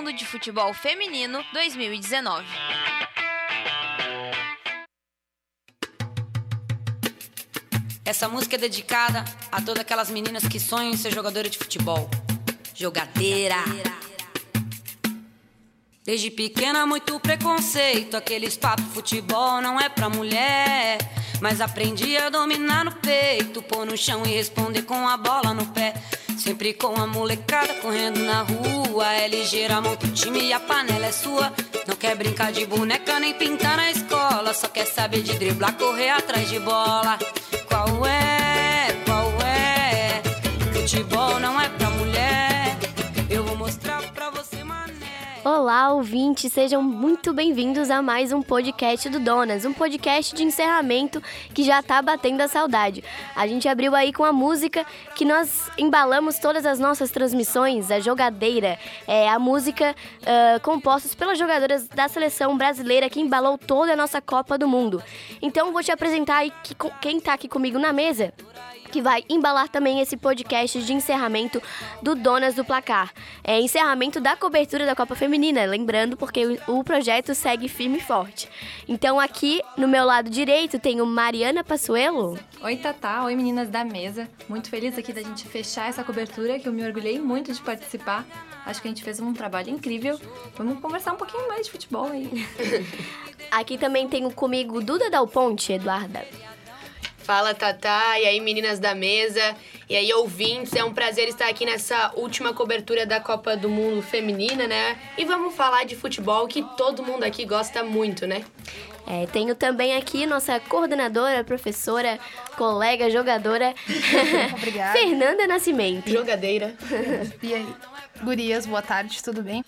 Mundo de Futebol Feminino 2019. Essa música é dedicada a todas aquelas meninas que sonham em ser jogadora de futebol. Jogadeira. Desde pequena, muito preconceito. Aqueles papos futebol não é pra mulher. Mas aprendi a dominar no peito, pôr no chão e responder com a bola no pé. Sempre com a molecada correndo na rua. É ligeira, monta o time e a panela é sua. Não quer brincar de boneca nem pintar na escola. Só quer saber de driblar, correr atrás de bola. Qual é? Qual é? Futebol não é pra Olá, ouvintes, sejam muito bem-vindos a mais um podcast do Donas, um podcast de encerramento que já tá batendo a saudade. A gente abriu aí com a música que nós embalamos todas as nossas transmissões, a jogadeira, é a música uh, composta pelas jogadoras da seleção brasileira que embalou toda a nossa Copa do Mundo. Então vou te apresentar aí que, quem tá aqui comigo na mesa que vai embalar também esse podcast de encerramento do Donas do Placar. É encerramento da cobertura da Copa Feminina, lembrando porque o projeto segue firme e forte. Então aqui no meu lado direito tenho Mariana Passuelo. Oi, Tatá. Oi, meninas da mesa. Muito feliz aqui da gente fechar essa cobertura, que eu me orgulhei muito de participar. Acho que a gente fez um trabalho incrível. Vamos conversar um pouquinho mais de futebol aí. Aqui também tenho comigo Duda Dal Ponte, Eduarda. Fala, Tatá. E aí, meninas da mesa. E aí, ouvintes. É um prazer estar aqui nessa última cobertura da Copa do Mundo Feminina, né? E vamos falar de futebol que todo mundo aqui gosta muito, né? É, tenho também aqui nossa coordenadora, professora, colega, jogadora, Obrigada. Fernanda Nascimento. Jogadeira. E aí? Gurias, boa tarde, tudo bem?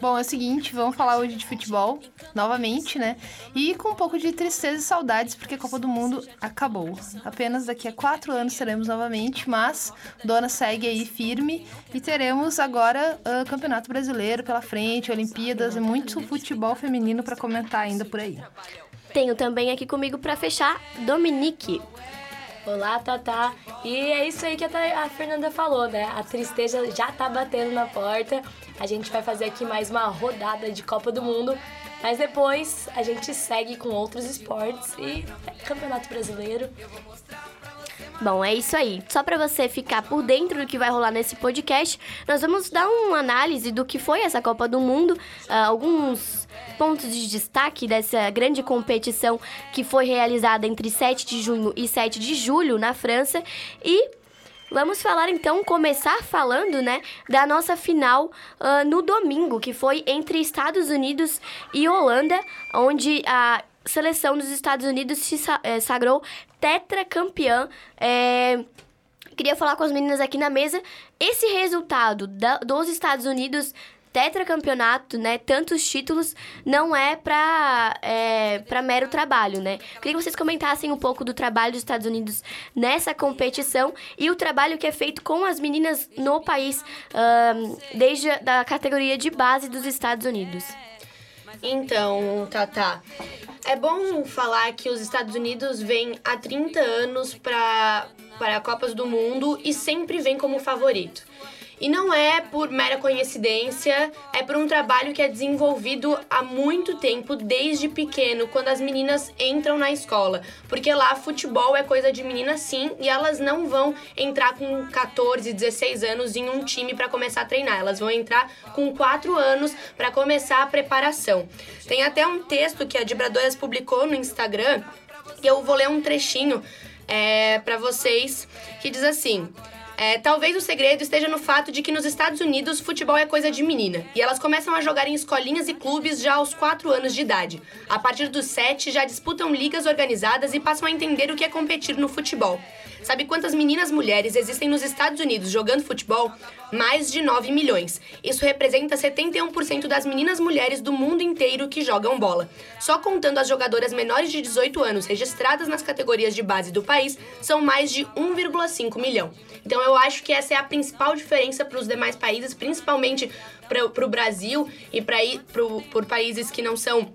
Bom, é o seguinte, vamos falar hoje de futebol, novamente, né? E com um pouco de tristeza e saudades, porque a Copa do Mundo acabou. Apenas daqui a quatro anos teremos novamente, mas Dona segue aí firme e teremos agora o Campeonato Brasileiro pela frente, Olimpíadas e muito futebol feminino para comentar ainda por aí. Tenho também aqui comigo para fechar Dominique. Olá, Tatá. E é isso aí que a Fernanda falou, né? A tristeza já tá batendo na porta. A gente vai fazer aqui mais uma rodada de Copa do Mundo. Mas depois a gente segue com outros esportes e Campeonato Brasileiro. Bom, é isso aí. Só para você ficar por dentro do que vai rolar nesse podcast, nós vamos dar uma análise do que foi essa Copa do Mundo, uh, alguns pontos de destaque dessa grande competição que foi realizada entre 7 de junho e 7 de julho na França e Vamos falar então, começar falando, né, da nossa final uh, no domingo, que foi entre Estados Unidos e Holanda, onde a seleção dos Estados Unidos se eh, sagrou tetracampeã. É... Queria falar com as meninas aqui na mesa. Esse resultado da, dos Estados Unidos tetracampeonato, né, tantos títulos, não é para é, pra mero trabalho, né? Queria que vocês comentassem um pouco do trabalho dos Estados Unidos nessa competição e o trabalho que é feito com as meninas no país, um, desde a categoria de base dos Estados Unidos. Então, Tatá, é bom falar que os Estados Unidos vêm há 30 anos para para Copas do Mundo e sempre vem como favorito. E não é por mera coincidência, é por um trabalho que é desenvolvido há muito tempo, desde pequeno, quando as meninas entram na escola. Porque lá futebol é coisa de menina sim, e elas não vão entrar com 14, 16 anos em um time para começar a treinar. Elas vão entrar com 4 anos para começar a preparação. Tem até um texto que a Dibradoras publicou no Instagram, e eu vou ler um trechinho é, para vocês, que diz assim. É, talvez o segredo esteja no fato de que nos Estados Unidos futebol é coisa de menina e elas começam a jogar em escolinhas e clubes já aos 4 anos de idade. A partir dos 7 já disputam ligas organizadas e passam a entender o que é competir no futebol. Sabe quantas meninas mulheres existem nos Estados Unidos jogando futebol? Mais de 9 milhões. Isso representa 71% das meninas mulheres do mundo inteiro que jogam bola. Só contando as jogadoras menores de 18 anos registradas nas categorias de base do país, são mais de 1,5 milhão. Então eu acho que essa é a principal diferença para os demais países, principalmente para o Brasil e para por países que não são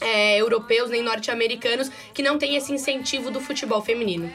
é, europeus nem norte-americanos, que não têm esse incentivo do futebol feminino.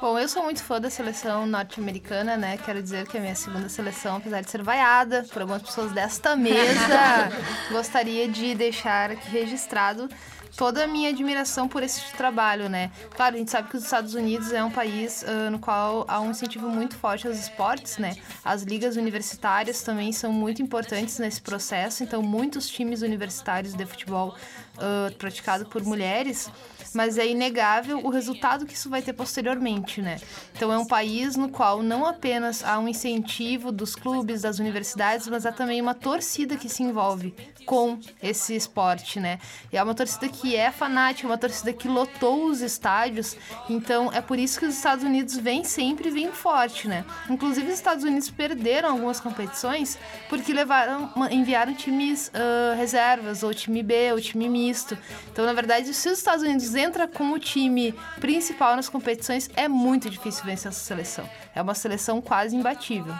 Bom, eu sou muito fã da seleção norte-americana, né? Quero dizer que é a minha segunda seleção, apesar de ser vaiada por algumas pessoas desta mesa, gostaria de deixar aqui registrado toda a minha admiração por esse trabalho, né? Claro, a gente sabe que os Estados Unidos é um país uh, no qual há um incentivo muito forte aos esportes, né? As ligas universitárias também são muito importantes nesse processo, então muitos times universitários de futebol uh, praticado por mulheres mas é inegável o resultado que isso vai ter posteriormente, né? Então é um país no qual não apenas há um incentivo dos clubes, das universidades, mas há também uma torcida que se envolve com esse esporte, né? E é uma torcida que é fanática, uma torcida que lotou os estádios, então é por isso que os Estados Unidos vêm sempre vêm forte, né? Inclusive os Estados Unidos perderam algumas competições porque levaram, enviaram times uh, reservas, ou time B, ou time misto. Então, na verdade, se os Estados Unidos entra com o time principal nas competições, é muito difícil vencer essa seleção. É uma seleção quase imbatível.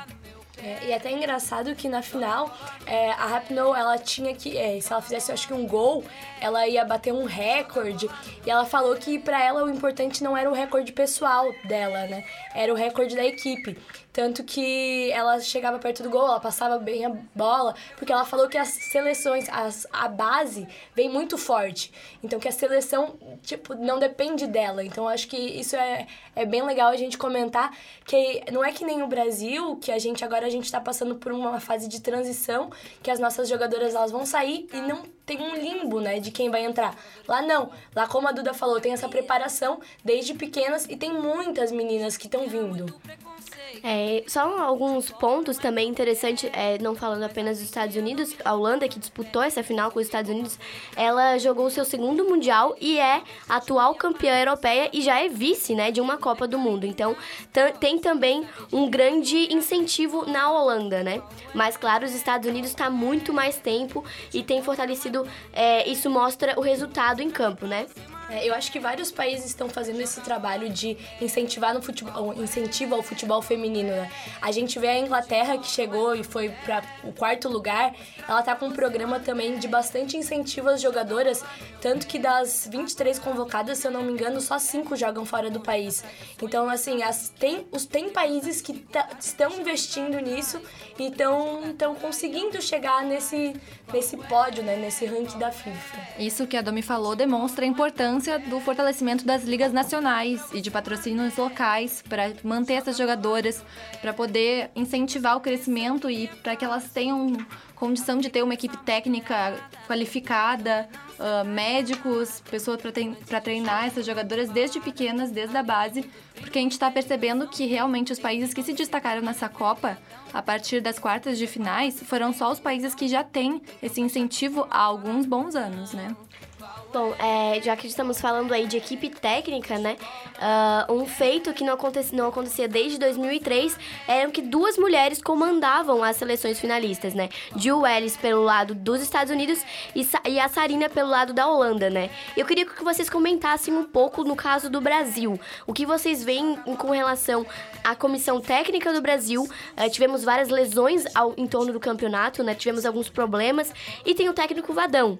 É, e é até engraçado que na final é, a Rapinoe ela tinha que, é, se ela fizesse acho que um gol, ela ia bater um recorde. E ela falou que para ela o importante não era o recorde pessoal dela, né? Era o recorde da equipe. Tanto que ela chegava perto do gol, ela passava bem a bola, porque ela falou que as seleções, as, a base vem muito forte. Então que a seleção, tipo, não depende dela. Então acho que isso é, é bem legal a gente comentar que não é que nem o Brasil, que a gente agora a gente está passando por uma fase de transição, que as nossas jogadoras elas vão sair e não tem um limbo, né, de quem vai entrar. Lá não. Lá como a Duda falou, tem essa preparação desde pequenas e tem muitas meninas que estão vindo. É, só alguns pontos também interessantes, é, não falando apenas dos Estados Unidos, a Holanda, que disputou essa final com os Estados Unidos, ela jogou o seu segundo Mundial e é atual campeã europeia e já é vice né, de uma Copa do Mundo. Então, tem também um grande incentivo na Holanda, né? Mas, claro, os Estados Unidos está muito mais tempo e tem fortalecido, é, isso mostra o resultado em campo, né? É, eu acho que vários países estão fazendo esse trabalho de incentivar no futebol, incentivo ao futebol feminino. Né? A gente vê a Inglaterra que chegou e foi para o quarto lugar. Ela tá com um programa também de bastante incentivo às jogadoras, tanto que das 23 convocadas, se eu não me engano, só cinco jogam fora do país. Então, assim, as, tem, os, tem países que estão investindo nisso e estão conseguindo chegar nesse, nesse pódio, né, nesse ranking da FIFA. Isso que a Domi falou demonstra a importância do fortalecimento das ligas nacionais e de patrocínios locais para manter essas jogadoras, para poder incentivar o crescimento e para que elas tenham condição de ter uma equipe técnica qualificada, uh, médicos, pessoas para treinar essas jogadoras desde pequenas, desde a base, porque a gente está percebendo que realmente os países que se destacaram nessa Copa, a partir das quartas de finais, foram só os países que já têm esse incentivo há alguns bons anos, né? Bom, é, já que estamos falando aí de equipe técnica, né? Uh, um feito que não, acontecia, não acontecia desde 2003 era que duas mulheres comandavam as seleções finalistas, né? Jill Ellis pelo lado dos Estados Unidos e, e a Sarina pelo lado da Holanda, né? Eu queria que vocês comentassem um pouco no caso do Brasil. O que vocês veem com relação à comissão técnica do Brasil? Uh, tivemos várias lesões ao, em torno do campeonato, né? Tivemos alguns problemas e tem o técnico Vadão.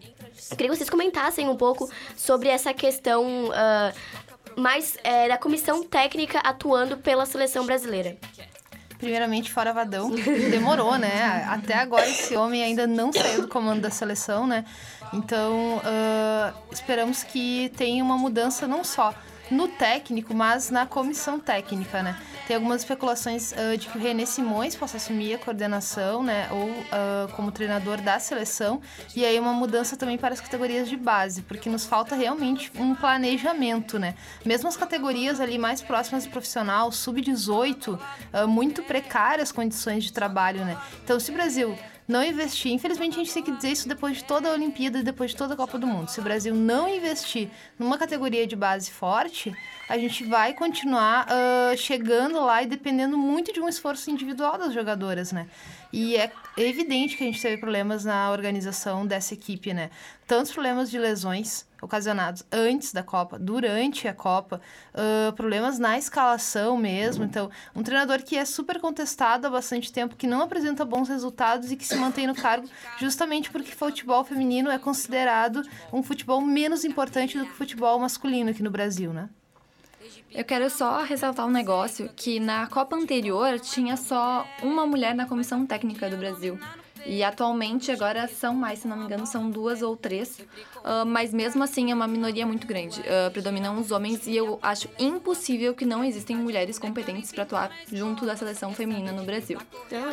Eu queria que vocês comentassem um pouco sobre essa questão uh, mais é, da comissão técnica atuando pela seleção brasileira. Primeiramente, fora Vadão. Demorou, né? Até agora esse homem ainda não saiu do comando da seleção, né? Então, uh, esperamos que tenha uma mudança não só no técnico, mas na comissão técnica, né? Tem algumas especulações uh, de que o René Simões possa assumir a coordenação, né? Ou uh, como treinador da seleção. E aí uma mudança também para as categorias de base, porque nos falta realmente um planejamento, né? Mesmo as categorias ali mais próximas do profissional, sub-18, uh, muito precárias condições de trabalho, né? Então, se o Brasil não investir. Infelizmente, a gente tem que dizer isso depois de toda a Olimpíada e depois de toda a Copa do Mundo. Se o Brasil não investir numa categoria de base forte, a gente vai continuar uh, chegando lá e dependendo muito de um esforço individual das jogadoras, né? E é evidente que a gente teve problemas na organização dessa equipe, né? Tantos problemas de lesões ocasionados antes da Copa, durante a Copa, uh, problemas na escalação mesmo. Então, um treinador que é super contestado há bastante tempo, que não apresenta bons resultados e que se mantém no cargo justamente porque futebol feminino é considerado um futebol menos importante do que futebol masculino aqui no Brasil, né? Eu quero só ressaltar um negócio que na Copa anterior tinha só uma mulher na comissão técnica do Brasil. E atualmente agora são mais, se não me engano, são duas ou três. Uh, mas mesmo assim é uma minoria muito grande. Uh, predominam os homens e eu acho impossível que não existem mulheres competentes para atuar junto da seleção feminina no Brasil.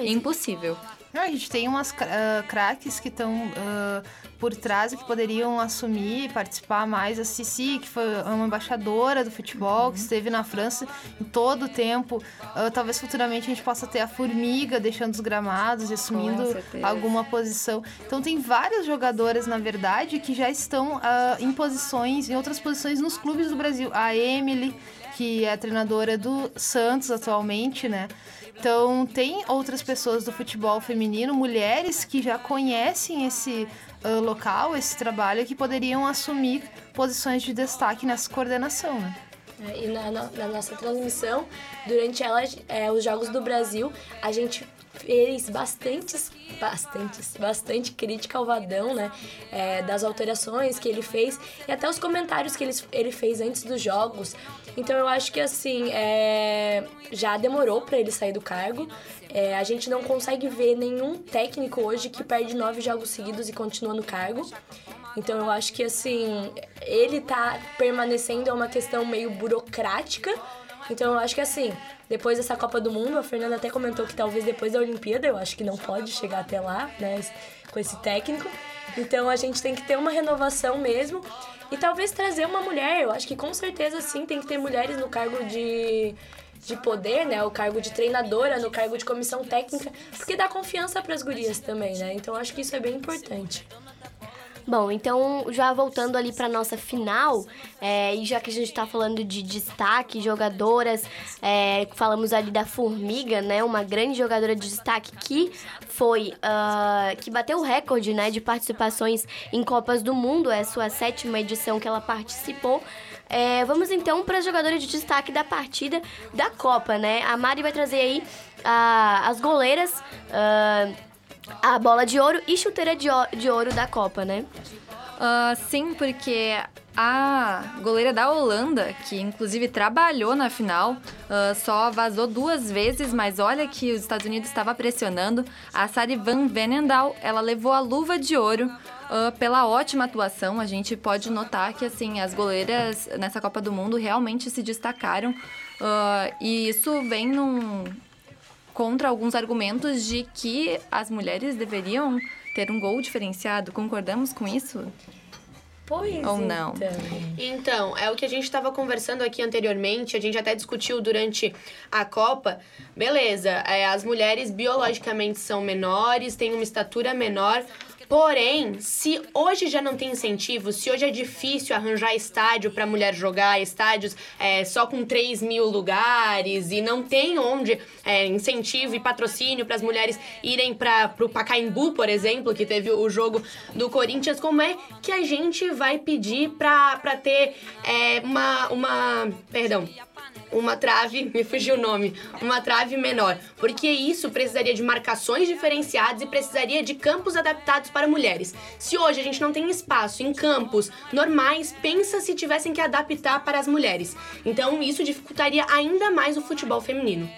Impossível. Não, a gente tem umas uh, craques que estão uh, por trás e que poderiam assumir, participar mais. A Cici, que foi uma embaixadora do futebol, uhum. que esteve na França em todo o tempo. Uh, talvez futuramente a gente possa ter a Formiga deixando os gramados e assumindo alguma posição. Então tem várias jogadoras, na verdade, que já estão em posições, em outras posições nos clubes do Brasil. A Emily, que é treinadora do Santos atualmente, né? Então, tem outras pessoas do futebol feminino, mulheres que já conhecem esse uh, local, esse trabalho, que poderiam assumir posições de destaque nessa coordenação, né? É, e na, na, na, nossa transmissão, durante elas, é, os Jogos do Brasil, a gente fez bastantes, bastantes, bastante crítica ao Vadão, né? É, das alterações que ele fez e até os comentários que ele, ele fez antes dos jogos. Então eu acho que assim, é, já demorou para ele sair do cargo. É, a gente não consegue ver nenhum técnico hoje que perde nove jogos seguidos e continua no cargo. Então eu acho que assim, ele tá permanecendo é uma questão meio burocrática. Então eu acho que assim, depois dessa Copa do Mundo, a Fernanda até comentou que talvez depois da Olimpíada, eu acho que não pode chegar até lá, né, com esse técnico. Então a gente tem que ter uma renovação mesmo e talvez trazer uma mulher. Eu acho que com certeza sim tem que ter mulheres no cargo de de poder, né, o cargo de treinadora, no cargo de comissão técnica, porque dá confiança para as gurias também, né? Então acho que isso é bem importante. Bom, então já voltando ali para nossa final, é, e já que a gente está falando de destaque, jogadoras, é, falamos ali da Formiga, né? Uma grande jogadora de destaque que foi uh, que bateu o recorde, né, de participações em Copas do Mundo, é a sua sétima edição que ela participou. É, vamos então para as jogadoras de destaque da partida da Copa, né? A Mari vai trazer aí uh, as goleiras. Uh, a bola de ouro e chuteira de, de ouro da Copa, né? Uh, sim, porque a goleira da Holanda, que inclusive trabalhou na final, uh, só vazou duas vezes, mas olha que os Estados Unidos estava pressionando. A Sari Van Venendal, ela levou a luva de ouro uh, pela ótima atuação. A gente pode notar que assim as goleiras nessa Copa do Mundo realmente se destacaram. e isso vem num, contra alguns argumentos de que as mulheres deveriam ter um gol diferenciado. Concordamos com isso? Pois Ou não? Então. então, é o que a gente estava conversando aqui anteriormente, a gente até discutiu durante a Copa. Beleza, é, as mulheres biologicamente são menores, têm uma estatura menor, Porém, se hoje já não tem incentivo, se hoje é difícil arranjar estádio para mulher jogar, estádios é, só com 3 mil lugares e não tem onde é, incentivo e patrocínio para as mulheres irem para o Pacaembu, por exemplo, que teve o jogo do Corinthians, como é que a gente vai pedir para ter é, uma, uma. Perdão uma trave, me fugiu o nome, uma trave menor, porque isso precisaria de marcações diferenciadas e precisaria de campos adaptados para mulheres. Se hoje a gente não tem espaço em campos normais, pensa se tivessem que adaptar para as mulheres. Então isso dificultaria ainda mais o futebol feminino.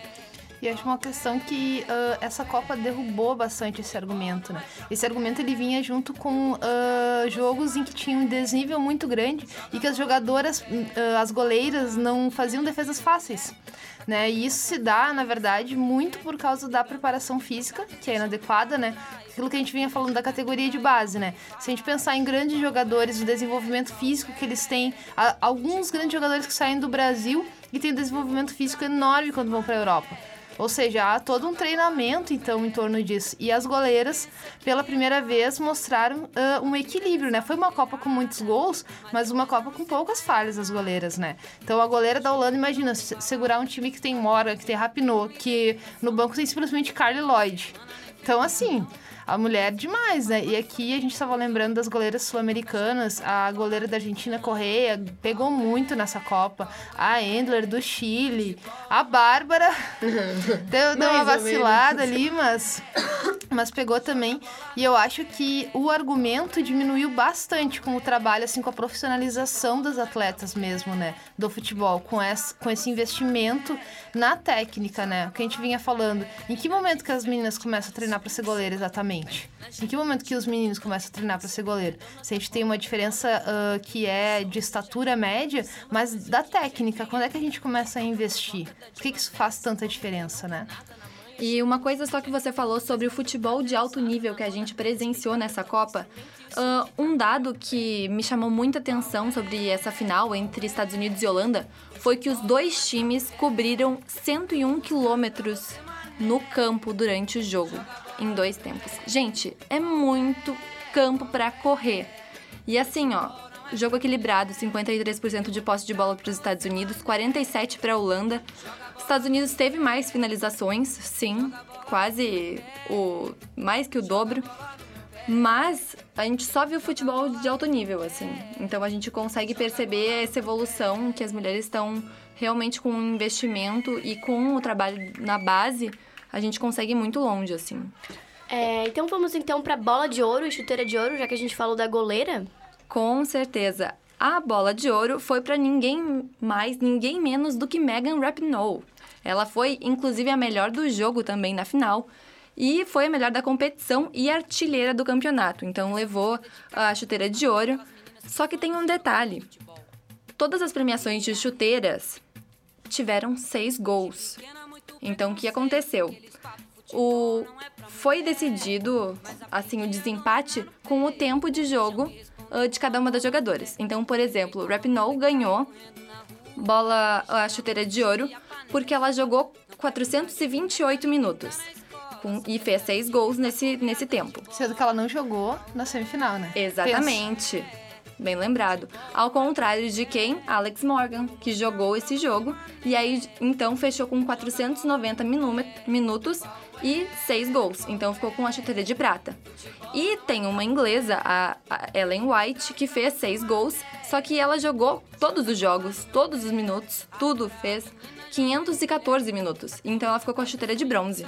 E acho uma questão que uh, essa Copa derrubou bastante esse argumento, né? Esse argumento ele vinha junto com uh, jogos em que tinha um desnível muito grande e que as jogadoras, uh, as goleiras, não faziam defesas fáceis. Né? E isso se dá, na verdade, muito por causa da preparação física, que é inadequada, né? Aquilo que a gente vinha falando da categoria de base, né? Se a gente pensar em grandes jogadores, o desenvolvimento físico que eles têm, alguns grandes jogadores que saem do Brasil e têm um desenvolvimento físico enorme quando vão para a Europa. Ou seja, há todo um treinamento, então, em torno disso. E as goleiras, pela primeira vez, mostraram uh, um equilíbrio, né? Foi uma Copa com muitos gols, mas uma Copa com poucas falhas das goleiras, né? Então, a goleira da Holanda, imagina, segurar um time que tem Mora, que tem Rapinoe, que no banco tem simplesmente Carly Lloyd. Então, assim, a mulher demais, né? E aqui a gente estava lembrando das goleiras sul-americanas, a goleira da Argentina Correia pegou muito nessa Copa, a Endler do Chile, a Bárbara deu, deu uma vacilada ali, mas mas pegou também. E eu acho que o argumento diminuiu bastante com o trabalho, assim, com a profissionalização das atletas mesmo, né? Do futebol, com esse, com esse investimento na técnica, né? O que a gente vinha falando. Em que momento que as meninas começam a treinar para ser goleiro exatamente? Em que momento que os meninos começam a treinar para ser goleiro? Se a gente tem uma diferença uh, que é de estatura média, mas da técnica, quando é que a gente começa a investir? Por que, que isso faz tanta diferença, né? E uma coisa só que você falou sobre o futebol de alto nível que a gente presenciou nessa Copa. Uh, um dado que me chamou muita atenção sobre essa final entre Estados Unidos e Holanda foi que os dois times cobriram 101 quilômetros no campo durante o jogo, em dois tempos. Gente, é muito campo para correr. E assim, ó, jogo equilibrado, 53% de posse de bola para os Estados Unidos, 47 para a Holanda. Estados Unidos teve mais finalizações, sim, quase o mais que o dobro. Mas a gente só viu futebol de alto nível, assim. Então a gente consegue perceber essa evolução que as mulheres estão realmente com um investimento e com o trabalho na base, a gente consegue ir muito longe, assim. É, então vamos então para bola de ouro e chuteira de ouro, já que a gente falou da goleira. Com certeza. A bola de ouro foi para ninguém mais, ninguém menos do que Megan Rapinoe. Ela foi, inclusive, a melhor do jogo também na final e foi a melhor da competição e artilheira do campeonato. Então levou a chuteira de ouro. Só que tem um detalhe: todas as premiações de chuteiras tiveram seis gols. Então o que aconteceu? O foi decidido assim o desempate com o tempo de jogo uh, de cada uma das jogadoras. Então, por exemplo, Rapinoe ganhou bola a chuteira de ouro porque ela jogou 428 minutos. Com, e fez seis gols nesse, nesse tempo. Sendo que ela não jogou na semifinal, né? Exatamente. Pensa. Bem lembrado. Ao contrário de quem? Alex Morgan, que jogou esse jogo e aí então fechou com 490 minutos e 6 gols. Então ficou com a chuteira de prata. E tem uma inglesa, a Ellen White, que fez 6 gols, só que ela jogou todos os jogos, todos os minutos, tudo fez 514 minutos. Então ela ficou com a chuteira de bronze.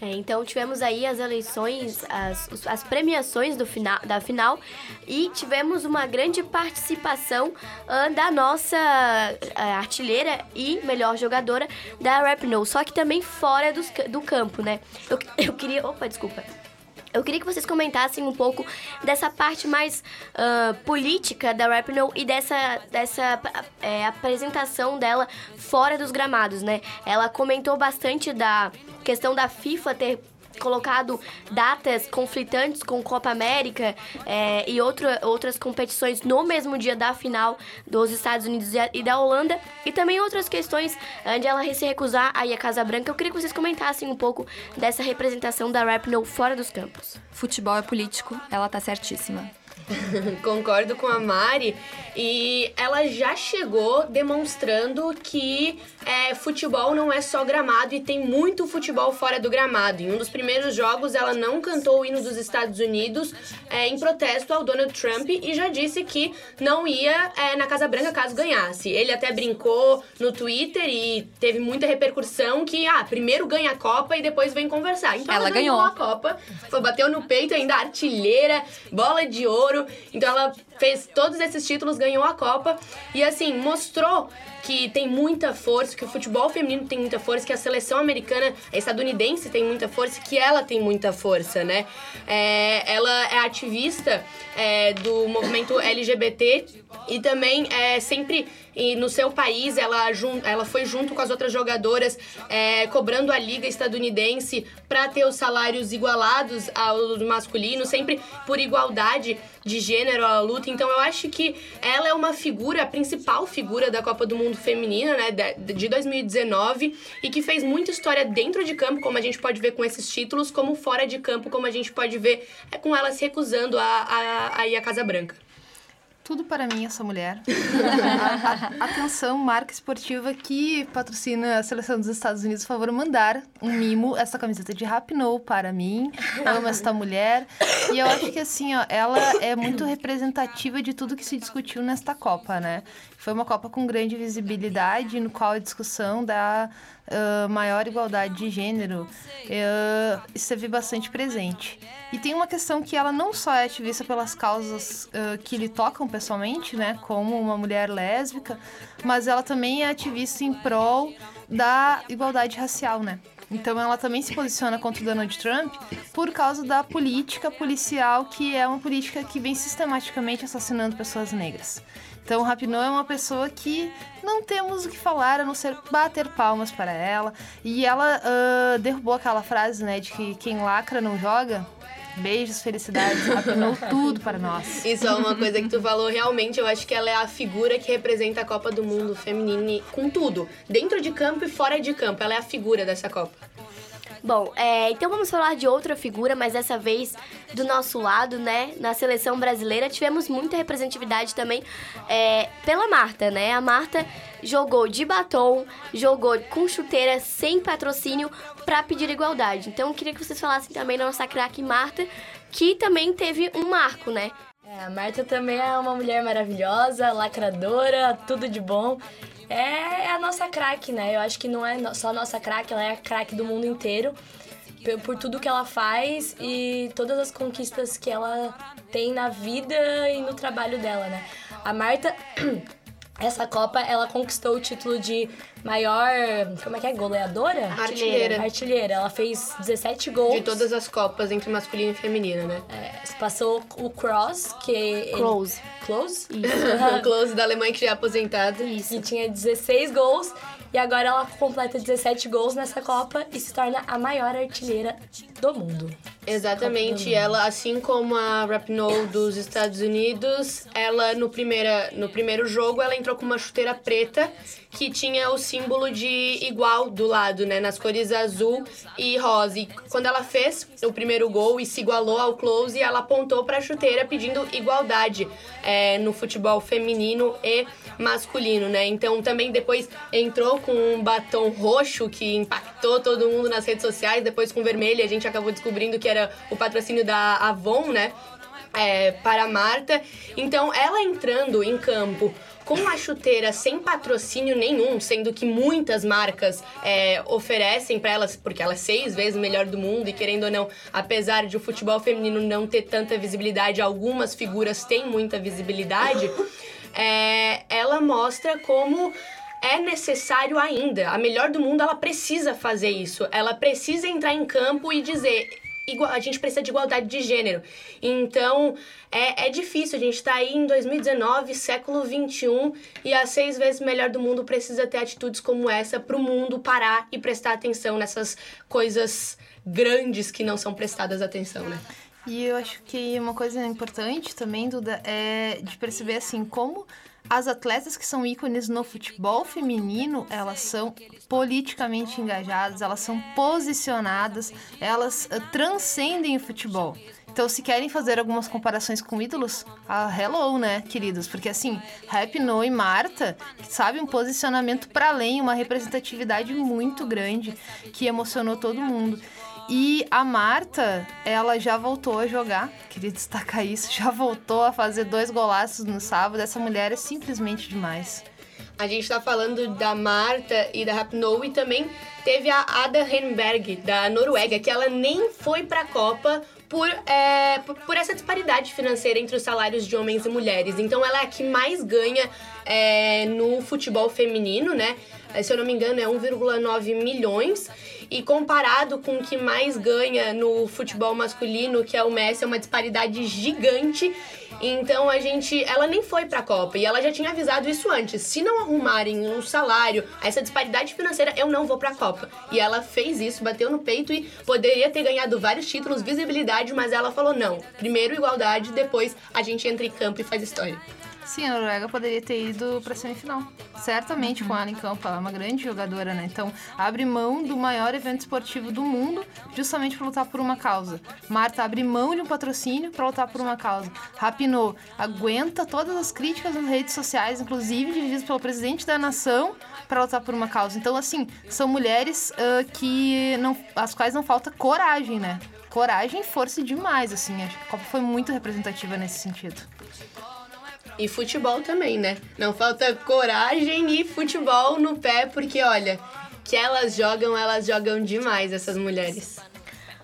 É, então tivemos aí as eleições, as, as premiações do final, da final e tivemos uma grande participação uh, da nossa uh, artilheira e melhor jogadora da Rapinoe, só que também fora dos, do campo, né? Eu, eu queria. Opa, desculpa. Eu queria que vocês comentassem um pouco dessa parte mais uh, política da Rapinoe e dessa, dessa é, apresentação dela fora dos gramados, né? Ela comentou bastante da questão da FIFA ter colocado datas conflitantes com Copa América é, e outra, outras competições no mesmo dia da final dos Estados Unidos e da Holanda e também outras questões onde ela se recusar a ir à Casa Branca. Eu queria que vocês comentassem um pouco dessa representação da Rapinoe fora dos campos. Futebol é político, ela tá certíssima. Concordo com a Mari. E ela já chegou demonstrando que é, futebol não é só gramado e tem muito futebol fora do gramado. Em um dos primeiros jogos, ela não cantou o hino dos Estados Unidos é, em protesto ao Donald Trump e já disse que não ia é, na Casa Branca caso ganhasse. Ele até brincou no Twitter e teve muita repercussão que, ah, primeiro ganha a Copa e depois vem conversar. Então ela, ela ganhou. ganhou a Copa, foi, bateu no peito ainda artilheira, bola de ouro então ela fez todos esses títulos, ganhou a Copa e assim, mostrou que tem muita força, que o futebol feminino tem muita força, que a seleção americana, estadunidense tem muita força, que ela tem muita força, né? É, ela é ativista é, do movimento LGBT e também é sempre no seu país ela, ela foi junto com as outras jogadoras é, cobrando a liga estadunidense para ter os salários igualados aos masculinos, sempre por igualdade de gênero a luta. Então eu acho que ela é uma figura, a principal figura da Copa do Mundo feminina, né, de 2019 e que fez muita história dentro de campo, como a gente pode ver com esses títulos, como fora de campo, como a gente pode ver é, com ela se recusando a, a, a ir à Casa Branca tudo para mim essa mulher. a, a, atenção, marca esportiva que patrocina a seleção dos Estados Unidos, por favor, mandar um mimo, essa camiseta de Rapinoe para mim. Amo esta mulher. E eu acho que assim, ó, ela é muito representativa de tudo que se discutiu nesta Copa, né? Foi uma Copa com grande visibilidade, no qual a discussão da uh, maior igualdade de gênero uh, esteve bastante presente. E tem uma questão que ela não só é ativista pelas causas uh, que lhe tocam pessoalmente, né, como uma mulher lésbica, mas ela também é ativista em prol da igualdade racial, né? Então ela também se posiciona contra o Donald Trump por causa da política policial, que é uma política que vem sistematicamente assassinando pessoas negras. Então, Rapinoe é uma pessoa que não temos o que falar a não ser bater palmas para ela. E ela uh, derrubou aquela frase, né, de que quem lacra não joga. Beijos, felicidades, rapinou tudo para nós. Isso é uma coisa que tu falou, realmente, eu acho que ela é a figura que representa a Copa do Mundo feminino com tudo. Dentro de campo e fora de campo, ela é a figura dessa Copa. Bom, é, então vamos falar de outra figura, mas dessa vez do nosso lado, né? Na seleção brasileira tivemos muita representatividade também é, pela Marta, né? A Marta jogou de batom, jogou com chuteira sem patrocínio para pedir igualdade. Então eu queria que vocês falassem também da nossa craque Marta, que também teve um marco, né? É, a Marta também é uma mulher maravilhosa, lacradora, tudo de bom é a nossa craque, né? Eu acho que não é só a nossa craque, ela é a craque do mundo inteiro. Por tudo que ela faz e todas as conquistas que ela tem na vida e no trabalho dela, né? A Marta essa Copa ela conquistou o título de maior. Como é que é? Goleadora? Artilheira. Artilheira. Ela fez 17 gols. De todas as Copas entre masculino e feminino, né? É, passou o Cross, que. Close. Ele... Close? Isso. o Close da Alemanha que já é aposentado. Isso. E tinha 16 gols. E agora ela completa 17 gols nessa Copa e se torna a maior artilheira do mundo. Exatamente, ela, assim como a Rapinoe dos Estados Unidos, ela no, primeira, no primeiro jogo ela entrou com uma chuteira preta que tinha o símbolo de igual do lado, né, nas cores azul e rosa. E quando ela fez o primeiro gol e se igualou ao close, ela apontou para a chuteira pedindo igualdade é, no futebol feminino e masculino, né? Então também depois entrou com um batom roxo que impactou todo mundo nas redes sociais, depois com vermelho a gente acabou descobrindo que era o patrocínio da Avon, né? É, para a Marta. Então ela entrando em campo com a chuteira sem patrocínio nenhum, sendo que muitas marcas é, oferecem para elas, porque ela é seis vezes melhor do mundo e querendo ou não, apesar de o futebol feminino não ter tanta visibilidade, algumas figuras têm muita visibilidade é, ela mostra como é necessário ainda. A melhor do mundo, ela precisa fazer isso. Ela precisa entrar em campo e dizer. Igual, a gente precisa de igualdade de gênero. Então, é, é difícil. A gente está aí em 2019, século 21, e a seis vezes melhor do mundo precisa ter atitudes como essa para o mundo parar e prestar atenção nessas coisas grandes que não são prestadas atenção, né? E eu acho que uma coisa importante também, Duda, é de perceber assim como as atletas que são ícones no futebol feminino, elas são politicamente engajadas, elas são posicionadas, elas uh, transcendem o futebol. Então, se querem fazer algumas comparações com ídolos, ah, hello, né, queridos? Porque assim, Rap No e Marta, sabe, um posicionamento para além, uma representatividade muito grande que emocionou todo mundo. E a Marta, ela já voltou a jogar, queria destacar isso, já voltou a fazer dois golaços no sábado. Essa mulher é simplesmente demais. A gente está falando da Marta e da Rapinoe e também teve a Ada Henberg, da Noruega, que ela nem foi para a Copa por, é, por, essa disparidade financeira entre os salários de homens e mulheres. Então ela é a que mais ganha é, no futebol feminino, né? Se eu não me engano, é 1,9 milhões. E comparado com o que mais ganha no futebol masculino, que é o Messi, é uma disparidade gigante. Então a gente, ela nem foi para a Copa e ela já tinha avisado isso antes. Se não arrumarem um salário, essa disparidade financeira, eu não vou para a Copa. E ela fez isso, bateu no peito e poderia ter ganhado vários títulos, visibilidade, mas ela falou não. Primeiro igualdade, depois a gente entra em campo e faz história. Sim, a Noruega poderia ter ido para semifinal. Certamente com ela em campo, ela é uma grande jogadora, né? Então, abre mão do maior evento esportivo do mundo justamente para lutar por uma causa. Marta abre mão de um patrocínio para lutar por uma causa. Rapinoe aguenta todas as críticas nas redes sociais, inclusive dirigidas pelo presidente da nação, para lutar por uma causa. Então, assim, são mulheres uh, que não, as quais não falta coragem, né? Coragem e força demais, assim. Acho que a Copa foi muito representativa nesse sentido. E futebol também, né? Não falta coragem e futebol no pé, porque olha, que elas jogam, elas jogam demais, essas mulheres.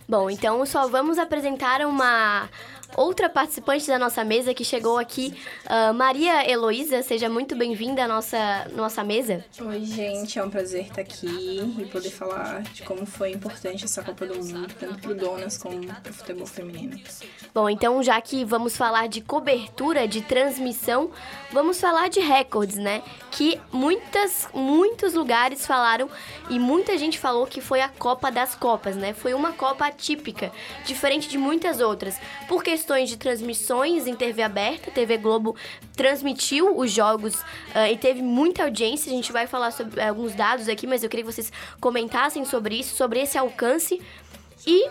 Bom, então só vamos apresentar uma outra participante da nossa mesa que chegou aqui, uh, Maria Heloísa. Seja muito bem-vinda à nossa, nossa mesa. Oi, gente, é um prazer estar aqui e poder falar de como foi importante essa Copa do Mundo, tanto para o Donas como para o futebol feminino. Bom, então já que vamos falar de cobertura, de transmissão, vamos falar de recordes, né? Que muitas, muitos lugares falaram e muita gente falou que foi a Copa das Copas, né? Foi uma Copa atípica, diferente de muitas outras, por questões de transmissões em TV aberta, TV Globo transmitiu os jogos uh, e teve muita audiência. A gente vai falar sobre alguns dados aqui, mas eu queria que vocês comentassem sobre isso, sobre esse alcance e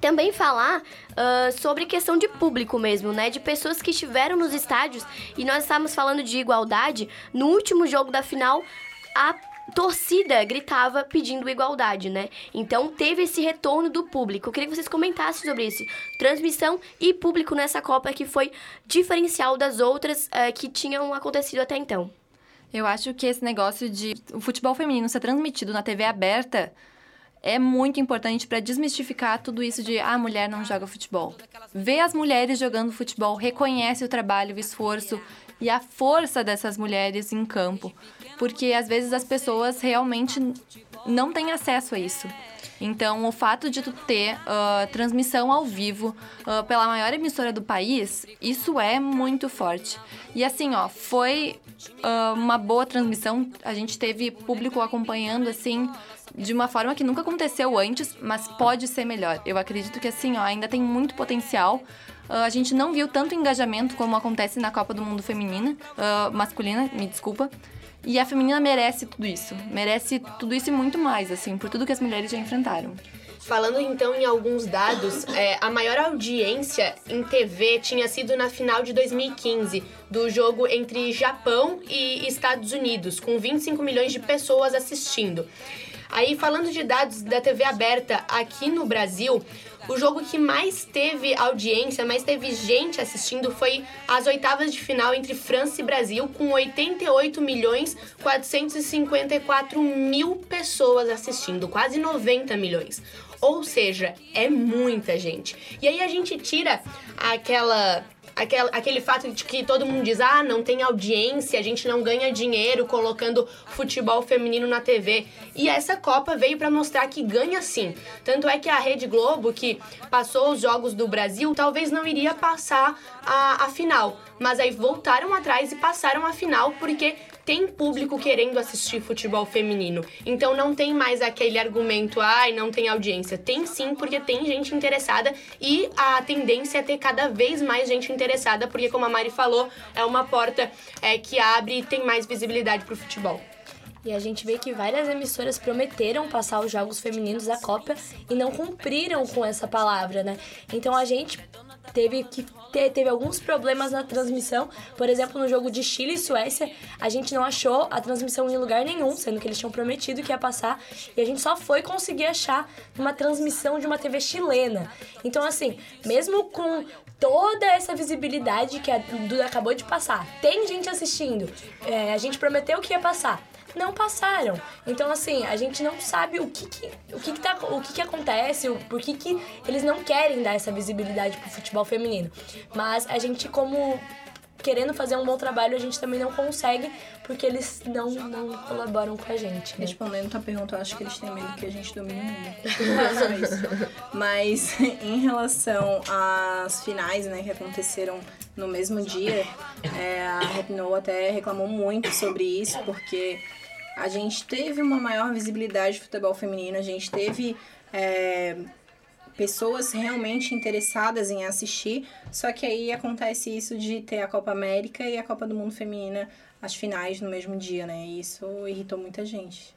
também falar uh, sobre questão de público mesmo, né? De pessoas que estiveram nos estádios e nós estávamos falando de igualdade. No último jogo da final, a torcida gritava pedindo igualdade, né? Então teve esse retorno do público. Eu queria que vocês comentassem sobre isso. Transmissão e público nessa Copa que foi diferencial das outras uh, que tinham acontecido até então. Eu acho que esse negócio de o futebol feminino ser transmitido na TV aberta é muito importante para desmistificar tudo isso de ah, a mulher não joga futebol. Ver as mulheres jogando futebol, reconhece o trabalho, o esforço e a força dessas mulheres em campo, porque às vezes as pessoas realmente não têm acesso a isso. Então, o fato de tu ter uh, transmissão ao vivo uh, pela maior emissora do país, isso é muito forte. E assim, ó, foi uh, uma boa transmissão. A gente teve público acompanhando, assim, de uma forma que nunca aconteceu antes, mas pode ser melhor. Eu acredito que assim, ó, ainda tem muito potencial. A gente não viu tanto engajamento como acontece na Copa do Mundo feminina, masculina, me desculpa. E a feminina merece tudo isso. Merece tudo isso e muito mais, assim, por tudo que as mulheres já enfrentaram. Falando então em alguns dados, é, a maior audiência em TV tinha sido na final de 2015, do jogo entre Japão e Estados Unidos, com 25 milhões de pessoas assistindo. Aí, falando de dados da TV aberta aqui no Brasil, o jogo que mais teve audiência, mais teve gente assistindo foi as oitavas de final entre França e Brasil, com 88 milhões 454 mil pessoas assistindo, quase 90 milhões. Ou seja, é muita gente. E aí a gente tira aquela aquele, aquele fato de que todo mundo diz: ah, não tem audiência, a gente não ganha dinheiro colocando futebol feminino na TV. E essa Copa veio para mostrar que ganha sim. Tanto é que a Rede Globo, que passou os jogos do Brasil, talvez não iria passar a, a final. Mas aí voltaram atrás e passaram a final porque tem público querendo assistir futebol feminino. Então não tem mais aquele argumento, ai, não tem audiência. Tem sim, porque tem gente interessada e a tendência é ter cada vez mais gente interessada, porque como a Mari falou, é uma porta é, que abre e tem mais visibilidade pro futebol. E a gente vê que várias emissoras prometeram passar os jogos femininos da Copa e não cumpriram com essa palavra, né? Então a gente teve que ter, teve alguns problemas na transmissão. Por exemplo, no jogo de Chile e Suécia, a gente não achou a transmissão em lugar nenhum, sendo que eles tinham prometido que ia passar, e a gente só foi conseguir achar uma transmissão de uma TV chilena. Então, assim, mesmo com toda essa visibilidade que a Duda acabou de passar, tem gente assistindo, é, a gente prometeu que ia passar não passaram. Então, assim, a gente não sabe o que que, o que, que, tá, o que, que acontece, o, por que, que eles não querem dar essa visibilidade pro futebol feminino. Mas a gente, como querendo fazer um bom trabalho, a gente também não consegue, porque eles não, não colaboram com a gente. Né? Respondendo a pergunta, eu acho que eles têm medo que a gente domine o mundo. Mas em relação às finais, né, que aconteceram no mesmo dia, é, a Repno até reclamou muito sobre isso, porque a gente teve uma maior visibilidade de futebol feminino, a gente teve é, pessoas realmente interessadas em assistir, só que aí acontece isso de ter a Copa América e a Copa do Mundo Feminina, as finais no mesmo dia, né? E isso irritou muita gente.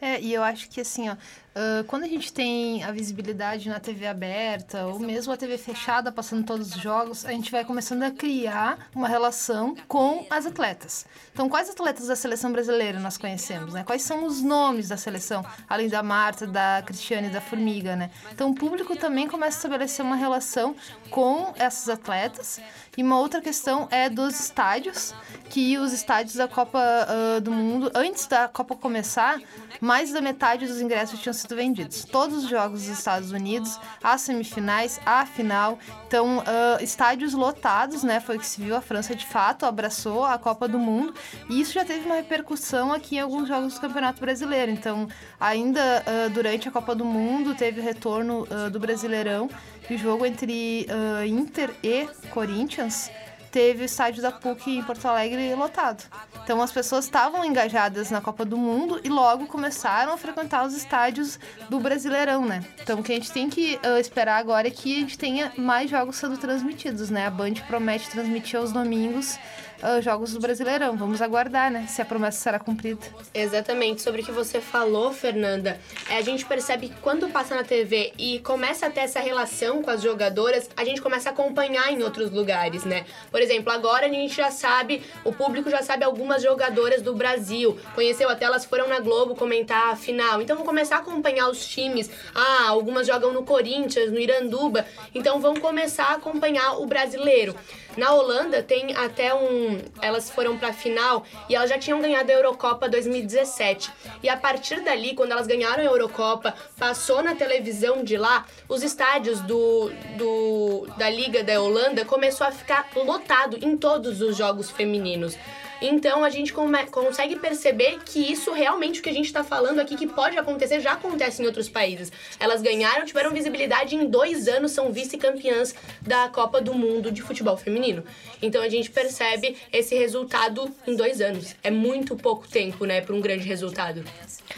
É, e eu acho que assim, ó, uh, quando a gente tem a visibilidade na TV aberta ou mesmo a TV fechada passando todos os jogos, a gente vai começando a criar uma relação com as atletas. Então, quais atletas da seleção brasileira nós conhecemos, né? Quais são os nomes da seleção, além da Marta, da Cristiane, da Formiga, né? Então, o público também começa a estabelecer uma relação com essas atletas. E uma outra questão é dos estádios, que os estádios da Copa uh, do Mundo, antes da Copa começar, mais da metade dos ingressos tinham sido vendidos. Todos os jogos dos Estados Unidos, as semifinais, a final. Então, uh, estádios lotados, né? Foi o que se viu. A França, de fato, abraçou a Copa do Mundo. E isso já teve uma repercussão aqui em alguns jogos do Campeonato Brasileiro. Então, ainda uh, durante a Copa do Mundo, teve o retorno do Brasileirão. E o jogo entre Inter e Corinthians teve o estádio da PUC em Porto Alegre lotado. Então as pessoas estavam engajadas na Copa do Mundo e logo começaram a frequentar os estádios do Brasileirão, né? Então o que a gente tem que uh, esperar agora é que a gente tenha mais jogos sendo transmitidos, né? A Band promete transmitir aos domingos uh, jogos do Brasileirão. Vamos aguardar, né? Se a promessa será cumprida. Exatamente. Sobre o que você falou, Fernanda, é, a gente percebe que quando passa na TV e começa a ter essa relação com as jogadoras, a gente começa a acompanhar em outros lugares, né? Por exemplo, agora a gente já sabe, o público já sabe algumas jogadoras do Brasil. Conheceu até elas foram na Globo comentar a final. Então vão começar a acompanhar os times. Ah, algumas jogam no Corinthians, no Iranduba. Então vão começar a acompanhar o brasileiro. Na Holanda tem até um. Elas foram pra final e elas já tinham ganhado a Eurocopa 2017. E a partir dali, quando elas ganharam a Eurocopa, passou na televisão de lá, os estádios do, do da Liga da Holanda começou a ficar lotado em todos os jogos femininos. Então a gente consegue perceber que isso realmente o que a gente está falando aqui que pode acontecer já acontece em outros países. Elas ganharam, tiveram visibilidade em dois anos, são vice-campeãs da Copa do Mundo de futebol feminino. Então a gente percebe esse resultado em dois anos. É muito pouco tempo, né, para um grande resultado.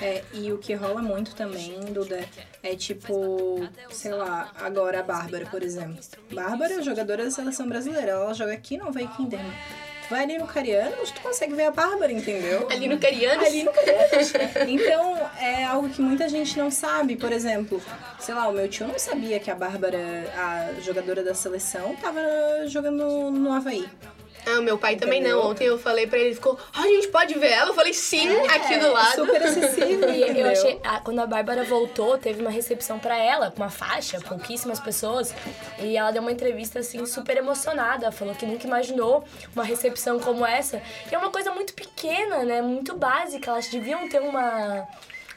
É, e o que rola muito também, Duda, é tipo, sei lá, agora a Bárbara, por exemplo. Bárbara é jogadora da seleção brasileira. Ela joga aqui no Kinderman vai ali no Carianos, tu consegue ver a Bárbara, entendeu? Ali no Carianos? Ali no Carianos. então, é algo que muita gente não sabe. Por exemplo, sei lá, o meu tio não sabia que a Bárbara, a jogadora da seleção, tava jogando no Havaí. Ah, o meu pai Entendeu? também não. Ontem eu falei pra ele, ele ficou, ah, a gente pode ver ela? Eu falei, sim, é, aqui do lado. Super acessível. e eu achei, ah, quando a Bárbara voltou, teve uma recepção pra ela, com uma faixa, pouquíssimas pessoas. E ela deu uma entrevista, assim, super emocionada. Falou que nunca imaginou uma recepção como essa. Que é uma coisa muito pequena, né? Muito básica. Elas deviam ter uma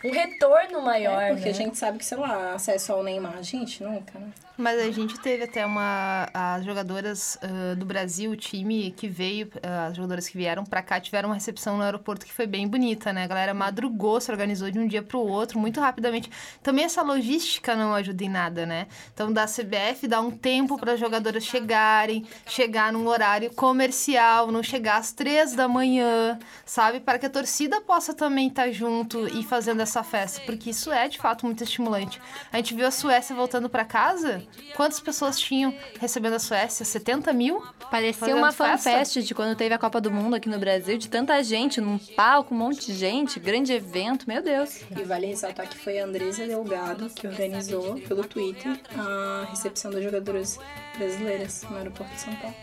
um retorno maior. É porque né? a gente sabe que, sei lá, acesso ao Neymar, gente, nunca, né? Mas a gente teve até uma. As jogadoras uh, do Brasil, o time que veio, uh, as jogadoras que vieram pra cá, tiveram uma recepção no aeroporto que foi bem bonita, né? A galera madrugou, se organizou de um dia pro outro, muito rapidamente. Também essa logística não ajuda em nada, né? Então, da CBF dá um tempo para as jogadoras chegarem, chegar num horário comercial, não chegar às três da manhã, sabe? Para que a torcida possa também estar tá junto e fazendo essa festa, porque isso é de fato muito estimulante. A gente viu a Suécia voltando para casa Quantas pessoas tinham recebendo a Suécia? 70 mil? Parecia uma fanfest de quando teve a Copa do Mundo aqui no Brasil, de tanta gente num palco, um monte de gente, grande evento, meu Deus. E vale ressaltar que foi a Andresa Delgado que organizou pelo Twitter a recepção das jogadoras brasileiras no aeroporto de São Paulo.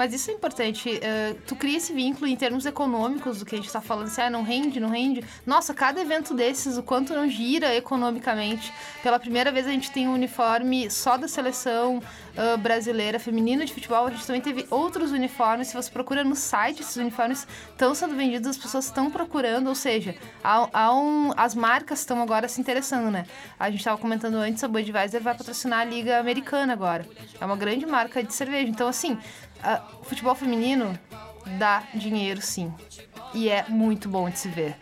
Mas isso é importante. Uh, tu cria esse vínculo em termos econômicos do que a gente está falando. Assim, ah, não rende, não rende. Nossa, cada evento desses, o quanto não gira economicamente. Pela primeira vez a gente tem um uniforme só da seleção uh, brasileira feminina de futebol. A gente também teve outros uniformes. Se você procura no site, esses uniformes estão sendo vendidos, as pessoas estão procurando. Ou seja, há, há um, as marcas estão agora se interessando, né? A gente estava comentando antes, a Budweiser vai patrocinar a Liga Americana agora. É uma grande marca de cerveja. Então, assim, o futebol feminino dá dinheiro, sim. E é muito bom de se ver.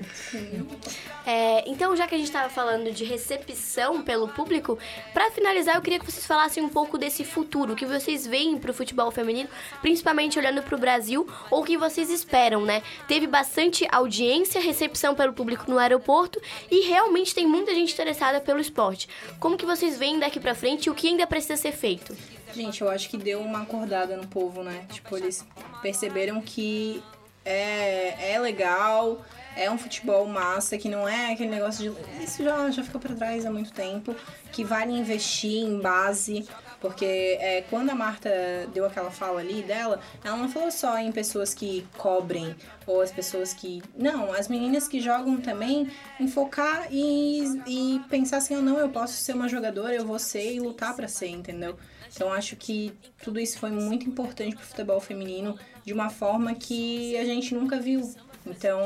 É, então, já que a gente estava falando de recepção pelo público, para finalizar, eu queria que vocês falassem um pouco desse futuro, o que vocês veem para o futebol feminino, principalmente olhando para o Brasil, ou o que vocês esperam, né? Teve bastante audiência, recepção pelo público no aeroporto e realmente tem muita gente interessada pelo esporte. Como que vocês veem daqui para frente e o que ainda precisa ser feito? Gente, eu acho que deu uma acordada no povo, né? Tipo, eles perceberam que é, é legal, é um futebol massa, que não é aquele negócio de. Isso já, já ficou pra trás há muito tempo. Que vale investir em base. Porque é, quando a Marta deu aquela fala ali dela, ela não falou só em pessoas que cobrem ou as pessoas que. Não, as meninas que jogam também, enfocar e, e pensar assim: oh, não, eu posso ser uma jogadora, eu vou ser e lutar para ser, entendeu? Então acho que tudo isso foi muito importante pro futebol feminino de uma forma que a gente nunca viu. Então,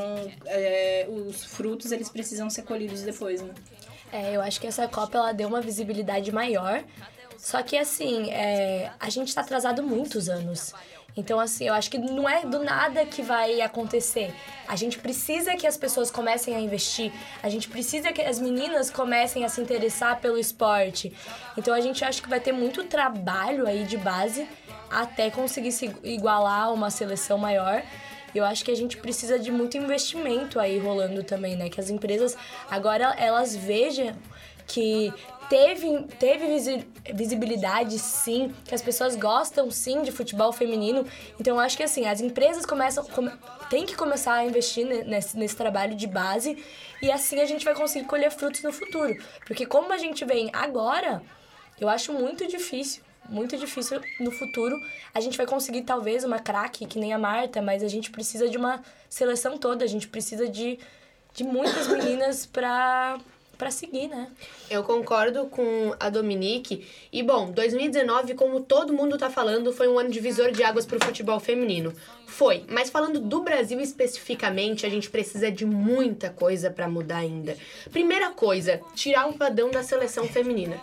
é, os frutos eles precisam ser colhidos depois, né? É, eu acho que essa Copa ela deu uma visibilidade maior. Só que assim, é, a gente está atrasado muitos anos. Então, assim, eu acho que não é do nada que vai acontecer. A gente precisa que as pessoas comecem a investir. A gente precisa que as meninas comecem a se interessar pelo esporte. Então, a gente acha que vai ter muito trabalho aí de base até conseguir se igualar a uma seleção maior. Eu acho que a gente precisa de muito investimento aí rolando também, né? Que as empresas agora elas vejam que teve, teve visibilidade sim, que as pessoas gostam sim de futebol feminino. Então acho que assim, as empresas começam come, tem que começar a investir nesse, nesse trabalho de base e assim a gente vai conseguir colher frutos no futuro. Porque como a gente vem agora, eu acho muito difícil muito difícil no futuro. A gente vai conseguir talvez uma craque que nem a Marta, mas a gente precisa de uma seleção toda, a gente precisa de, de muitas meninas para seguir, né? Eu concordo com a Dominique. E bom, 2019, como todo mundo tá falando, foi um ano divisor de águas para o futebol feminino. Foi, mas falando do Brasil especificamente, a gente precisa de muita coisa para mudar ainda. Primeira coisa, tirar o padrão da seleção feminina.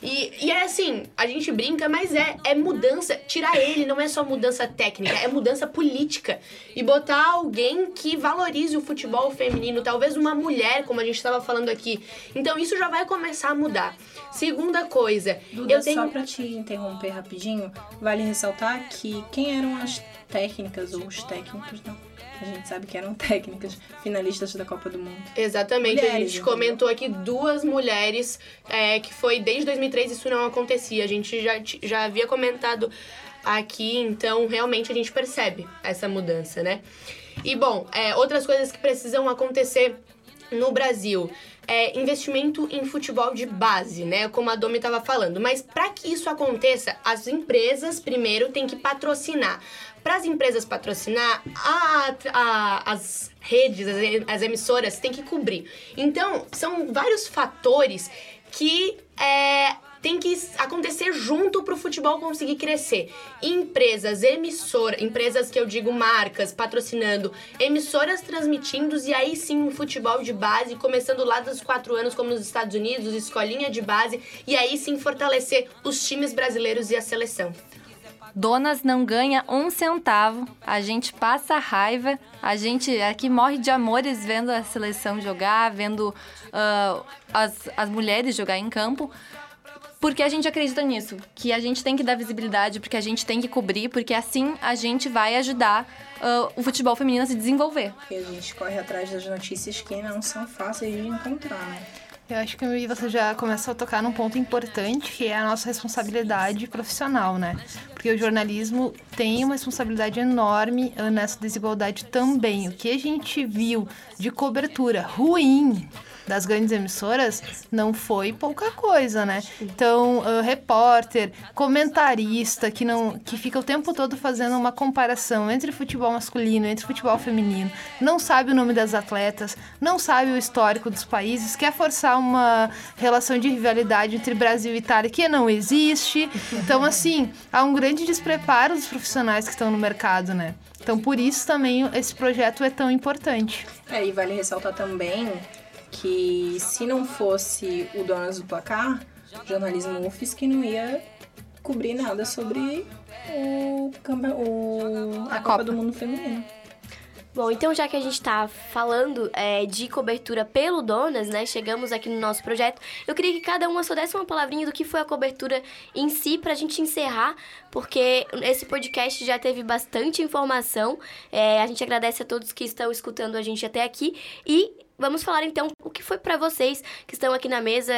E, e é assim, a gente brinca, mas é, é mudança. Tirar ele não é só mudança técnica, é mudança política. E botar alguém que valorize o futebol feminino, talvez uma mulher, como a gente estava falando aqui. Então isso já vai começar a mudar. Segunda coisa, Duda, eu tenho. Só pra te interromper rapidinho, vale ressaltar que quem eram as técnicas ou os técnicos, não a gente sabe que eram técnicas finalistas da Copa do Mundo. Exatamente, Mulheres, a gente comentou aqui duas mulheres, é, que foi desde 2003 isso não acontecia. A gente já, já havia comentado aqui, então realmente a gente percebe essa mudança, né? E bom, é, outras coisas que precisam acontecer no Brasil. É, investimento em futebol de base, né? Como a Domi estava falando. Mas para que isso aconteça, as empresas primeiro têm que patrocinar. Para as empresas patrocinar, a, a, as redes, as, as, emissoras têm que cobrir. Então, são vários fatores que é, tem que acontecer junto para o futebol conseguir crescer. Empresas, emissora, empresas que eu digo marcas, patrocinando, emissoras transmitindo e aí sim o futebol de base, começando lá dos quatro anos, como nos Estados Unidos, escolinha de base, e aí sim fortalecer os times brasileiros e a seleção. Donas não ganha um centavo, a gente passa raiva, a gente aqui morre de amores vendo a seleção jogar, vendo uh, as, as mulheres jogar em campo, porque a gente acredita nisso, que a gente tem que dar visibilidade, porque a gente tem que cobrir, porque assim a gente vai ajudar uh, o futebol feminino a se desenvolver. E a gente corre atrás das notícias que não são fáceis de encontrar, né? Eu acho que você já começou a tocar num ponto importante, que é a nossa responsabilidade profissional, né? Porque o jornalismo tem uma responsabilidade enorme nessa desigualdade também. O que a gente viu de cobertura ruim das grandes emissoras não foi pouca coisa, né? Então, uh, repórter, comentarista que não que fica o tempo todo fazendo uma comparação entre futebol masculino, entre futebol feminino, não sabe o nome das atletas, não sabe o histórico dos países, quer forçar uma relação de rivalidade entre Brasil e Itália que não existe. Então, assim, há um grande despreparo dos profissionais que estão no mercado, né? Então, por isso também esse projeto é tão importante. É, e vale ressaltar também que se não fosse o Donas do Placar, jornalismo UFES que não ia cobrir nada sobre o, o a, a Copa. Copa do Mundo Feminino. Bom, então já que a gente está falando é, de cobertura pelo Donas, né? Chegamos aqui no nosso projeto. Eu queria que cada uma só desse uma palavrinha do que foi a cobertura em si pra gente encerrar, porque esse podcast já teve bastante informação. É, a gente agradece a todos que estão escutando a gente até aqui e vamos falar então o que foi para vocês que estão aqui na mesa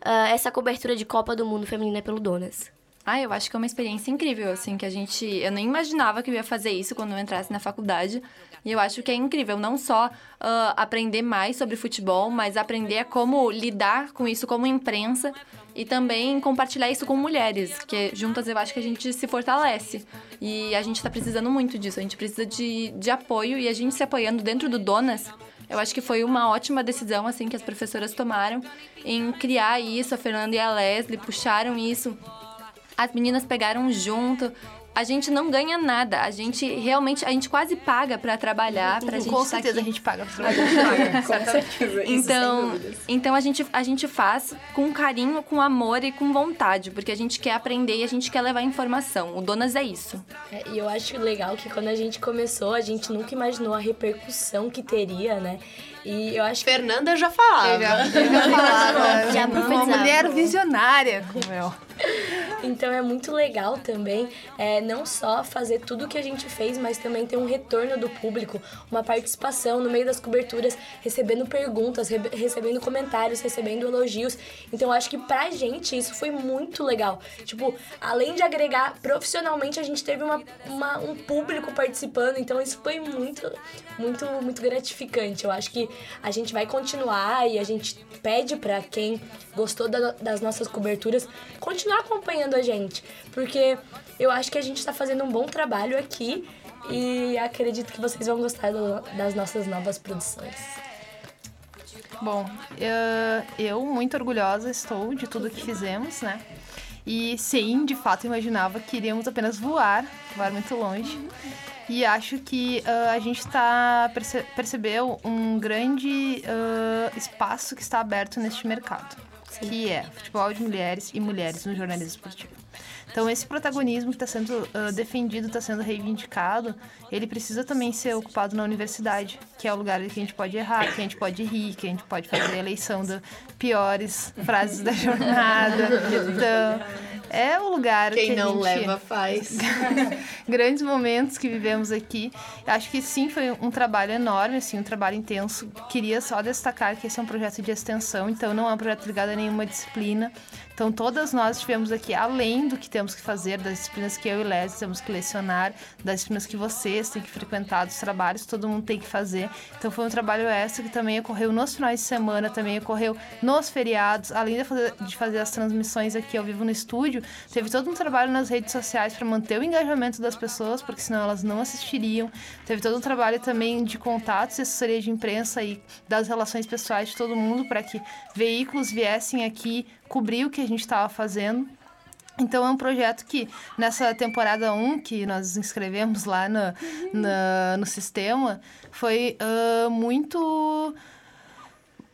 uh, essa cobertura de Copa do Mundo Feminina pelo Donas. Ah, eu acho que é uma experiência incrível, assim, que a gente. Eu nem imaginava que eu ia fazer isso quando eu entrasse na faculdade. E eu acho que é incrível não só uh, aprender mais sobre futebol, mas aprender como lidar com isso como imprensa e também compartilhar isso com mulheres, que juntas eu acho que a gente se fortalece. E a gente está precisando muito disso, a gente precisa de, de apoio e a gente se apoiando dentro do Donas. Eu acho que foi uma ótima decisão assim que as professoras tomaram em criar isso. A Fernanda e a Leslie puxaram isso as meninas pegaram junto. A gente não ganha nada. A gente realmente, a gente quase paga para trabalhar, pra gente Com tá certeza aqui. a gente paga. Com certeza, Então, então a gente, a gente faz com carinho, com amor e com vontade, porque a gente quer aprender e a gente quer levar informação. O Donas é isso. É, e eu acho legal que quando a gente começou, a gente nunca imaginou a repercussão que teria, né? E eu acho que Fernanda já falava. Eu já, eu já falava. Já uma mulher visionária, como eu. Então é muito legal também é, não só fazer tudo o que a gente fez, mas também ter um retorno do público, uma participação no meio das coberturas, recebendo perguntas, re- recebendo comentários, recebendo elogios. Então acho que pra gente isso foi muito legal. Tipo, além de agregar profissionalmente, a gente teve uma, uma- um público participando, então isso foi muito, muito, muito gratificante. Eu acho que a gente vai continuar e a gente pede pra quem gostou da- das nossas coberturas continuar acompanhando a gente, porque eu acho que a gente tá fazendo um bom trabalho aqui e acredito que vocês vão gostar do- das nossas novas produções. Bom, eh, eu muito orgulhosa estou de tudo que fizemos, né? E sim, de fato imaginava que iríamos apenas voar, voar muito longe. E acho que eh, a gente tá perce percebeu um grande eh, espaço que está aberto neste mercado, que é futebol de mulheres e mulheres no jornalismo esportivo. Então esse protagonismo que está sendo ah, defendido, está sendo reivindicado, ele precisa também ser ocupado na universidade, que é o lugar que a gente pode errar, que a gente pode rir, que a gente pode fazer a eleição das piores frases da jornada. Então é o lugar Quem que a não gente leva faz. grandes momentos que vivemos aqui. Acho que sim, foi um trabalho enorme, assim, um trabalho intenso. Queria só destacar que esse é um projeto de extensão, então não é um projeto ligado a nenhuma disciplina. Então todas nós estivemos aqui, além do que temos que fazer, das disciplinas que eu e Leslie temos que lecionar, das disciplinas que vocês têm que frequentar, dos trabalhos que todo mundo tem que fazer. Então foi um trabalho extra que também ocorreu nos finais de semana, também ocorreu nos feriados, além de fazer, de fazer as transmissões aqui ao vivo no estúdio, teve todo um trabalho nas redes sociais para manter o engajamento das pessoas, porque senão elas não assistiriam. Teve todo um trabalho também de contatos e assessoria de imprensa e das relações pessoais de todo mundo para que veículos viessem aqui cobrir o que a gente estava fazendo. Então é um projeto que nessa temporada 1 que nós inscrevemos lá no, na- no sistema foi ah, muito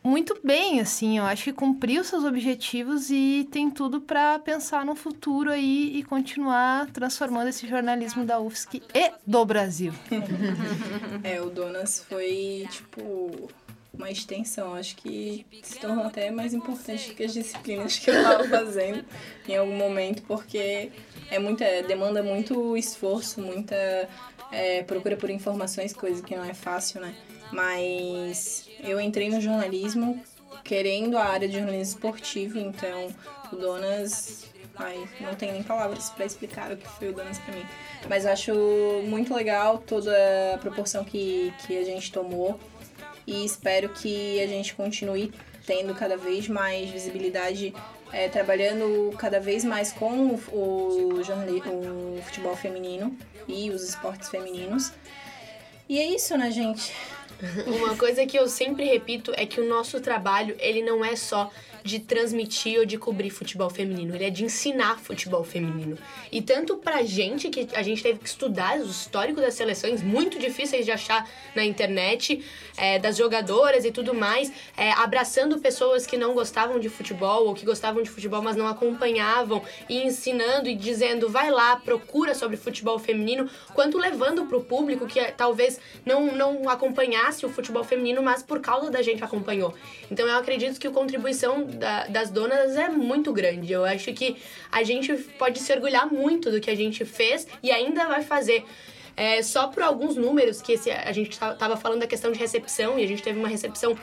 muito bem, assim, eu acho que cumpriu seus objetivos e tem tudo para pensar no futuro aí e continuar transformando esse jornalismo da UFSC e do Brasil. É, o Donas foi, tipo, uma extensão. Acho que se tornou até mais importante que as disciplinas que eu tava fazendo em algum momento, porque é muita, demanda muito esforço, muita é, procura por informações, coisa que não é fácil, né? Mas eu entrei no jornalismo querendo a área de jornalismo esportivo, então o Donas. Ai, não tem nem palavras para explicar o que foi o Donas para mim. Mas acho muito legal toda a proporção que, que a gente tomou e espero que a gente continue tendo cada vez mais visibilidade, é, trabalhando cada vez mais com o, o, o futebol feminino e os esportes femininos. E é isso, né, gente? Uma coisa que eu sempre repito é que o nosso trabalho, ele não é só de transmitir ou de cobrir futebol feminino, ele é de ensinar futebol feminino. E tanto pra gente, que a gente teve que estudar os históricos das seleções, muito difíceis de achar na internet, é, das jogadoras e tudo mais, é, abraçando pessoas que não gostavam de futebol ou que gostavam de futebol, mas não acompanhavam, e ensinando e dizendo, vai lá, procura sobre futebol feminino, quanto levando pro público que é, talvez não, não acompanhasse o futebol feminino, mas por causa da gente acompanhou. Então eu acredito que a contribuição da- das donas é muito grande. Eu acho que a gente pode se orgulhar muito do que a gente fez e ainda vai fazer. É, só por alguns números que esse, a gente ta- tava falando da questão de recepção e a gente teve uma recepção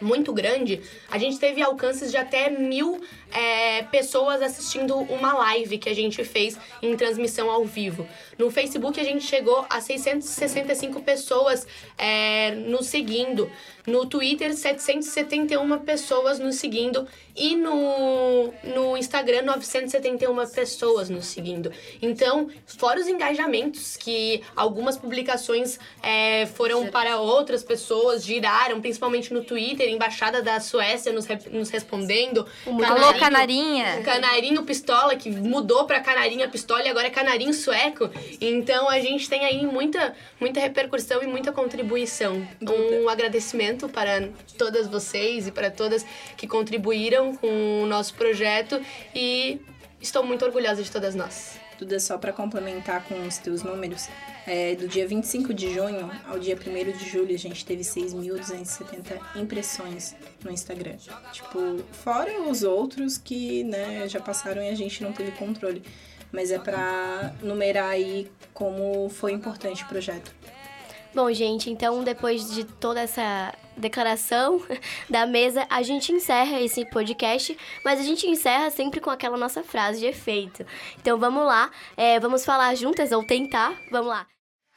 muito grande, a gente teve alcances de até mil é, pessoas assistindo uma live que a gente fez em transmissão ao vivo. No Facebook a gente chegou a 665 pessoas é, nos seguindo. No Twitter, 771 pessoas nos seguindo. E no, no Instagram, 971 pessoas nos seguindo. Então, fora os engajamentos, que algumas publicações é, foram para outras pessoas, giraram, principalmente no Twitter, Embaixada da Suécia nos, nos respondendo. Falou canarinha. Canarinho pistola, que mudou para canarinha pistola e agora é canarinho sueco. Então, a gente tem aí muita, muita repercussão e muita contribuição. Um agradecimento para todas vocês e para todas que contribuíram com o nosso projeto e estou muito orgulhosa de todas nós. Duda, só para complementar com os teus números, é, do dia 25 de junho ao dia 1 de julho, a gente teve 6.270 impressões no Instagram. Tipo, fora os outros que né, já passaram e a gente não teve controle. Mas é para numerar aí como foi importante o projeto. Bom, gente, então depois de toda essa declaração da mesa, a gente encerra esse podcast, mas a gente encerra sempre com aquela nossa frase de efeito. Então vamos lá, é, vamos falar juntas ou tentar, vamos lá.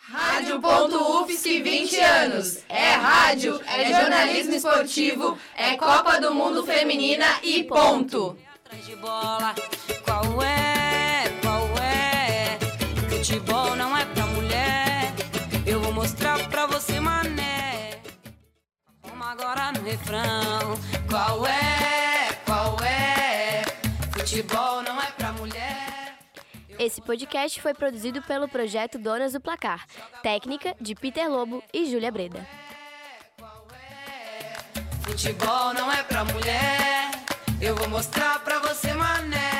Rádio.UFSC 20 anos. É rádio, é jornalismo esportivo, é Copa do Mundo Feminina e ponto. de bola. Qual é? Qual é? Futebol não é agora no refrão. Qual é? Qual é? Futebol não é pra mulher. Esse podcast foi produzido pelo projeto Donas do Placar, técnica de Peter Lobo e Júlia Breda. Futebol não é pra mulher. Eu vou mostrar pra você, mané.